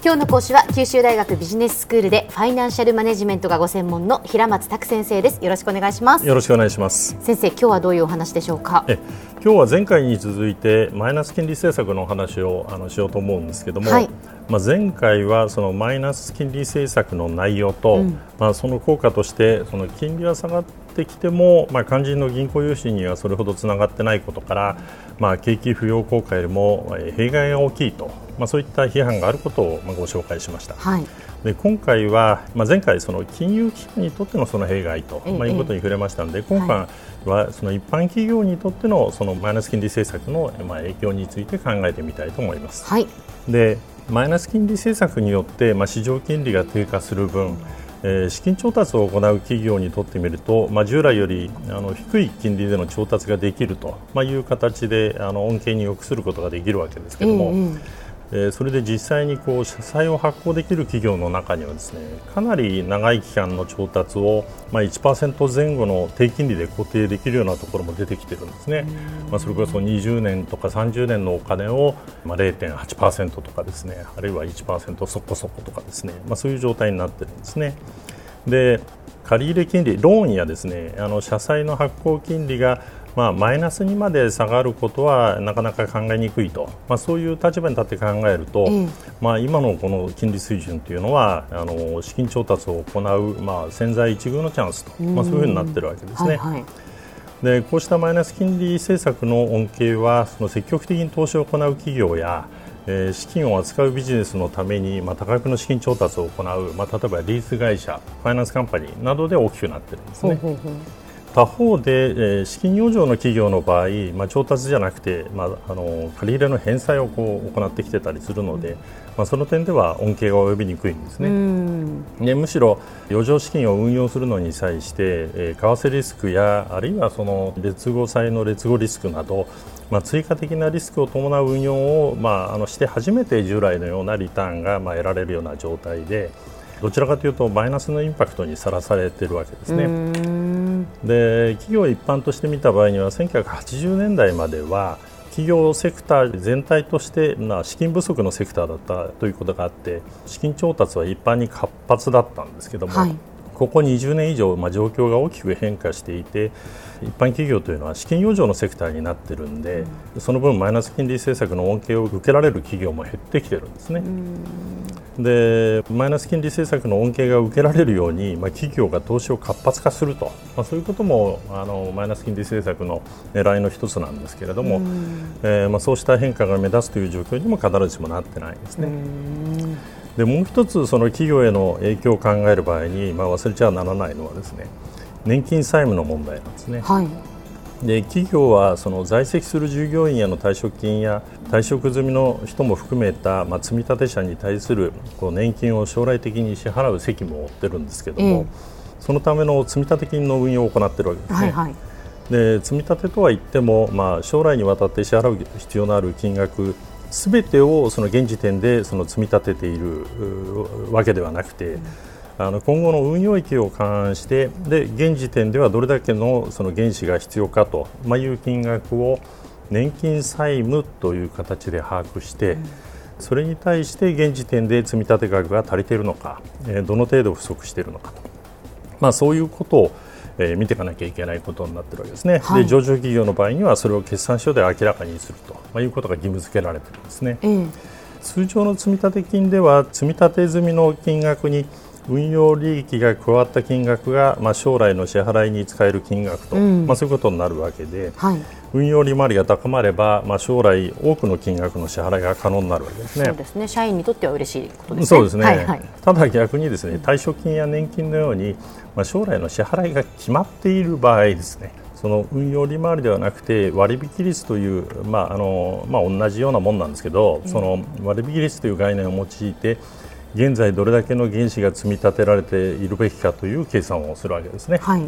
今日の講師は九州大学ビジネススクールでファイナンシャルマネジメントがご専門の平松卓先生です。よろしくお願いします。よろしくお願いします。先生今日はどういうお話でしょうか？え今日は前回に続いてマイナス金利政策のお話をあのしようと思うんですけども、はい、まあ、前回はそのマイナス金利政策の内容と、うん、まあ、その効果としてその金利は下がってきても、まあ、肝心の銀行融資にはそれほどつながってないことから、まあ、景気浮揚効果よりも弊害が大きいと、まあ、そういった批判があることをまあご紹介しました。はいで今回は、まあ、前回、その金融機関にとってのその弊害と、まあ、いうことに触れましたので、今回はその一般企業にとってのそのマイナス金利政策のまあ影響について考えてみたいと思います。はい、でマイナス金利政策によって、まあ、市場金利が低下する分、え、資金調達を行う企業にとってみると、まあ、従来よりあの低い金利での調達ができると、まあ、いう形であの恩恵に良くすることができるわけですけれども、うんうんえそれで実際にこう社債を発行できる企業の中にはですねかなり長い期間の調達を、まあ、1%前後の低金利で固定できるようなところも出てきているんですね、まあ、それこそ20年とか30年のお金を、まあ、0.8%とかですねあるいは1%そこそことかですね、まあ、そういう状態になっているんですね。で借入金利、ローンやですねあの社債の発行金利がまあ、マイナスにまで下がることはなかなか考えにくいと、まあ、そういう立場に立って考えると、うん、まあ、今のこの金利水準というのはあの資金調達を行う、まあ、潜在一遇のチャンスと、まあ、そういうふうになっているわけですね。はいはい。でこうしたマイナス金利政策の恩恵はその積極的に投資を行う企業やえー、資金を扱うビジネスのために、まあ、多額の資金調達を行う、まあ、例えばリース会社ファイナンスカンパニーなどで大きくなっているんですね。ほうほうほう他方で、えー、資金余剰の企業の場合、まあ、調達じゃなくて、まあ、あの借り入れの返済をこう行ってきてたりするので、まあ、その点では恩恵が及びにくいんですね。でむしろ余剰資金を運用するのに際して、えー、為替リスクやあるいはその劣後債の劣後リスクなど、まあ、追加的なリスクを伴う運用を、まあ、あのして初めて従来のようなリターンが、まあ、得られるような状態で。どちらかというとマイナスのインパクトにさらされているわけですね。で企業一般として見た場合には1980年代までは企業セクター全体として、まあ、資金不足のセクターだったということがあって資金調達は一般に活発だったんですけども、はい、ここ20年以上、まあ、状況が大きく変化していて一般企業というのは資金余剰のセクターになっているんで、うん、その分マイナス金利政策の恩恵を受けられる企業も減ってきているんですね。でマイナス金利政策の恩恵が受けられるように、まあ、企業が投資を活発化すると、まあ、そういうこともあのマイナス金利政策の狙いの一つなんですけれども、えー、まあ、そうした変化が目立つという状況にも必ずしもなってないんですね。でもう一つその企業への影響を考える場合に、まあ、忘れちゃならないのはですね年金債務の問題なんですね。はいで企業はその在籍する従業員への退職金や退職済みの人も含めた、まあ、積立者に対するこう年金を将来的に支払う責務を負ってるんですけども、えー、そのための積立金の運用を行っているわけですね。はいはいで積み立てとは言っても、まあ、将来にわたって支払う必要のある金額すべてをその現時点でその積み立てているわけではなくて、うん。あの今後の運用益を勘案してで現時点ではどれだけのその原資が必要かと、まあ、いう金額を年金債務という形で把握して、うん、それに対して現時点で積立額が足りているのか、えー、どの程度不足しているのかと、まあ、そういうことをえー、見ていかなきゃいけないことになっているわけですね、はい、で上場企業の場合にはそれを決算書で明らかにすると、まあ、いうことが義務付けられているんですね、うん、通常の積立金では積立済みの金額に運用利益が加わった金額が、まあ、将来の支払いに使える金額と、うん、まあ、そういうことになるわけで、はい、運用利回りが高まれば、まあ、将来多くの金額の支払いが可能になるわけですね。そうですね。社員にとっては嬉しいことですね。そうですね、はいはい、ただ逆にですね退職金や年金のように、まあ、将来の支払いが決まっている場合ですねその運用利回りではなくて割引率という、まああのまあ、同じようなもんなんですけど、その割引率という概念を用いて現在どれだけの原資が積み立てられているべきかという計算をするわけですね。はい。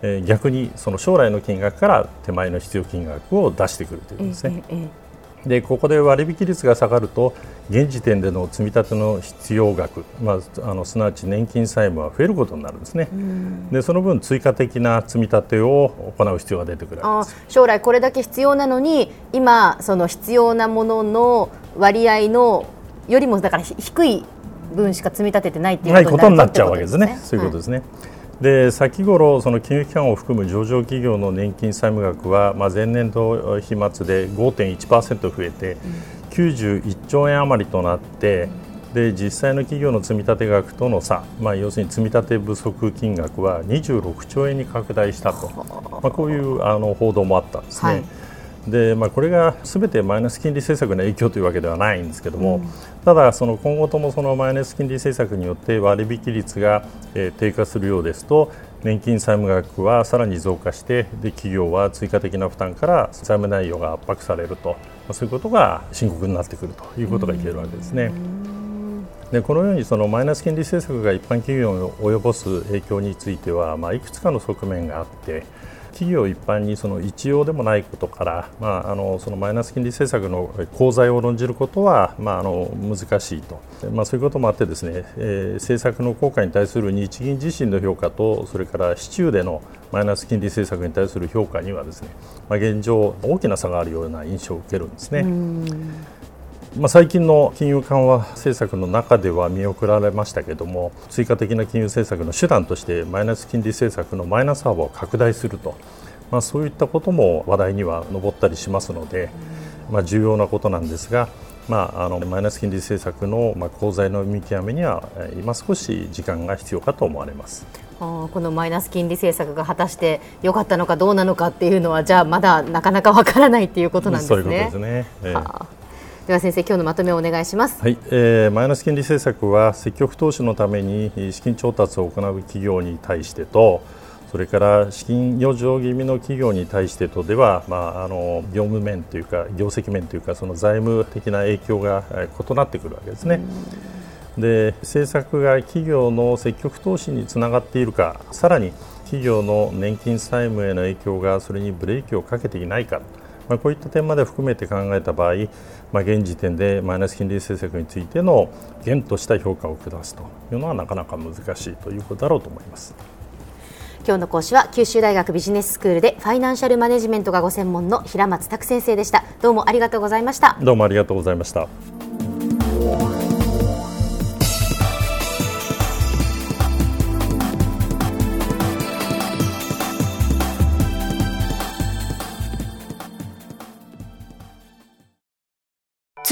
えー、逆にその将来の金額から手前の必要金額を出してくるということですね。ええでここで割引率が下がると現時点での積み立ての必要額、まあ、あのすなわち年金債務は増えることになるんですね、でその分追加的な積み立てを行う必要が出てくる将来これだけ必要なのに今その必要なものの割合のよりもだから低い分しか積み立ててないっていうことになっちゃうわけですね。そういうことですね。はいで先頃、その金融機関を含む上場企業の年金債務額は、まあ、前年度比末で5.1%増えて、91兆円余りとなって、で実際の企業の積立額との差、まあ、要するに積立不足金額は26兆円に拡大したと、まあ、こういうあの報道もあったんですね。はいでまあ、これがすべてマイナス金利政策の影響というわけではないんですけども、うん、ただ、その今後ともそのマイナス金利政策によって割引率が、えー、低下するようですと年金債務額はさらに増加してで企業は追加的な負担から債務内容が圧迫されると、まあ、そういうことが深刻になってくるということが言えるわけですね。うんでこのようにそのマイナス金利政策が一般企業に及ぼす影響については、まあ、いくつかの側面があって企業一般にその一様でもないことから、まあ、あのそのマイナス金利政策の功罪を論じることは、まあ、あの難しいと、まあ、そういうこともあってですね、えー、政策の効果に対する日銀自身の評価とそれから市中でのマイナス金利政策に対する評価にはですね、まあ、現状大きな差があるような印象を受けるんですね。まあ、最近の金融緩和政策の中では見送られましたけれども追加的な金融政策の手段としてマイナス金利政策のマイナス幅を拡大すると、まあ、そういったことも話題には上ったりしますので、まあ、重要なことなんですが、まあ、あのマイナス金利政策の、まあ、功罪の見極めには今少し時間が必要かと思われます。このマイナス金利政策が果たして良かったのかどうなのかっていうのはじゃあまだなかなかわからないっていうことなんですね。そういうことですね。えーでは先生今日のまとめをお願いします、はいえー、マイナス金利政策は積極投資のために資金調達を行う企業に対してとそれから資金余剰気味の企業に対してとでは、まあ、あの業務面というか業績面というかその財務的な影響が異なってくるわけですね。で政策が企業の積極投資につながっているかさらに企業の年金債務への影響がそれにブレーキをかけていないかまあ、こういった点まで含めて考えた場合、まあ、現時点でマイナス金利政策についての厳とした評価を下すというのはなかなか難しいということだろうと思います。今日の講師は九州大学ビジネススクールでファイナンシャルマネジメントがご専門の平松卓先生でした。どうもありがとうございました。どうもありがとうございました